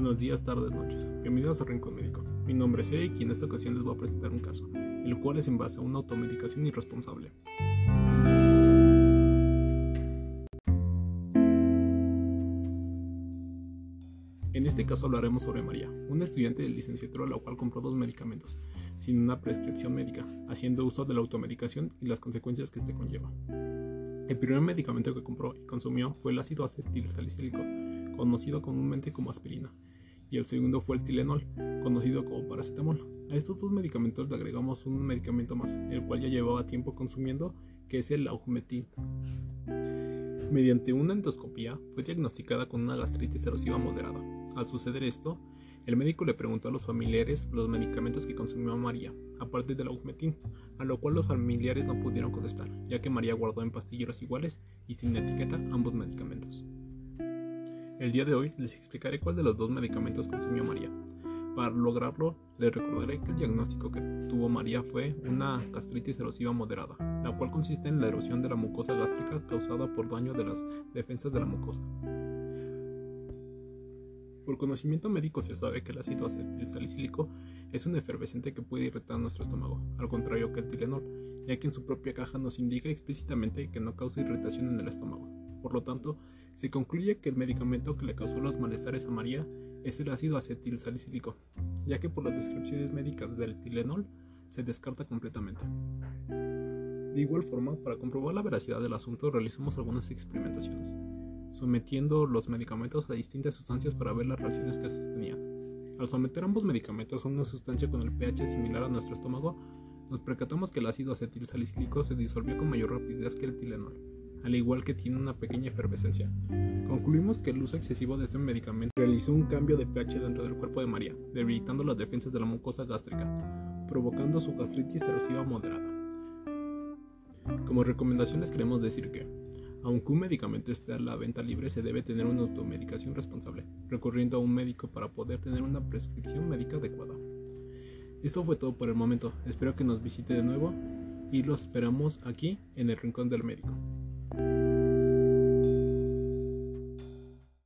Buenos días, tardes, noches. Bienvenidos a Rincón Médico. Mi nombre es Eric y en esta ocasión les voy a presentar un caso, el cual es en base a una automedicación irresponsable. En este caso hablaremos sobre María, una estudiante de licenciatura la cual compró dos medicamentos, sin una prescripción médica, haciendo uso de la automedicación y las consecuencias que este conlleva. El primer medicamento que compró y consumió fue el ácido acetil salicílico, conocido comúnmente como aspirina, y el segundo fue el Tilenol, conocido como paracetamol. A estos dos medicamentos le agregamos un medicamento más, el cual ya llevaba tiempo consumiendo, que es el Augmentin. Mediante una endoscopía fue diagnosticada con una gastritis erosiva moderada. Al suceder esto, el médico le preguntó a los familiares los medicamentos que consumió María, aparte del Augmentin, a lo cual los familiares no pudieron contestar, ya que María guardó en pastilleros iguales y sin etiqueta ambos medicamentos. El día de hoy les explicaré cuál de los dos medicamentos consumió María. Para lograrlo, les recordaré que el diagnóstico que tuvo María fue una gastritis erosiva moderada, la cual consiste en la erosión de la mucosa gástrica causada por daño de las defensas de la mucosa. Por conocimiento médico se sabe que el ácido acetilsalicílico es un efervescente que puede irritar nuestro estómago, al contrario que el Tilenol, ya que en su propia caja nos indica explícitamente que no causa irritación en el estómago. Por lo tanto, se concluye que el medicamento que le causó los malestares a María es el ácido acetilsalicílico, ya que por las descripciones médicas del Tilenol se descarta completamente. De igual forma, para comprobar la veracidad del asunto realizamos algunas experimentaciones, sometiendo los medicamentos a distintas sustancias para ver las reacciones que sostenían. Al someter ambos medicamentos a una sustancia con el pH similar a nuestro estómago, nos percatamos que el ácido acetilsalicílico se disolvió con mayor rapidez que el Tilenol al igual que tiene una pequeña efervescencia. Concluimos que el uso excesivo de este medicamento realizó un cambio de pH dentro del cuerpo de María, debilitando las defensas de la mucosa gástrica, provocando su gastritis erosiva moderada. Como recomendaciones queremos decir que, aunque un medicamento esté a la venta libre, se debe tener una automedicación responsable, recurriendo a un médico para poder tener una prescripción médica adecuada. Esto fue todo por el momento, espero que nos visite de nuevo y los esperamos aquí en el Rincón del Médico. thank you